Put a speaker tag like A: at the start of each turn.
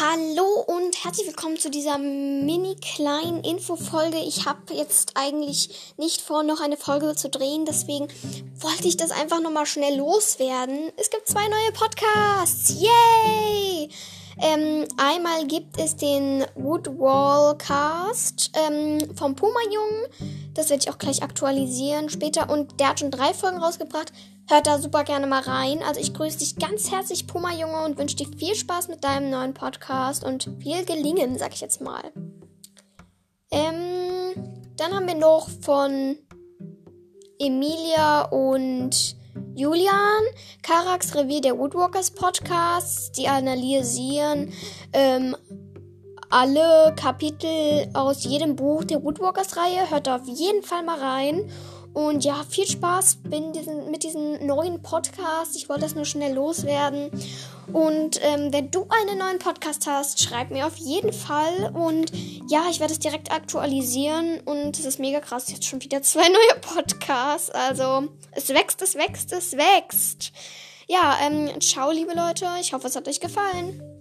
A: Hallo und herzlich willkommen zu dieser mini kleinen Infofolge. Ich habe jetzt eigentlich nicht vor, noch eine Folge zu drehen, deswegen wollte ich das einfach nochmal schnell loswerden. Es gibt zwei neue Podcasts. Yay! Ähm, einmal gibt es den Woodwall Cast ähm, vom Puma Jungen. Das werde ich auch gleich aktualisieren später. Und der hat schon drei Folgen rausgebracht. Hört da super gerne mal rein. Also ich grüße dich ganz herzlich, Puma Junge, und wünsche dir viel Spaß mit deinem neuen Podcast und viel Gelingen, sag ich jetzt mal. Ähm, dann haben wir noch von Emilia und Julian, Karax Revier der Woodwalkers Podcasts, die analysieren ähm, alle Kapitel aus jedem Buch der Woodwalkers Reihe. Hört auf jeden Fall mal rein. Und ja, viel Spaß diesen, mit diesem neuen Podcast. Ich wollte das nur schnell loswerden. Und ähm, wenn du einen neuen Podcast hast, schreib mir auf jeden Fall. Und ja, ich werde es direkt aktualisieren. Und es ist mega krass. Jetzt schon wieder zwei neue Podcasts. Also es wächst, es wächst, es wächst. Ja, ähm, ciao, liebe Leute. Ich hoffe, es hat euch gefallen.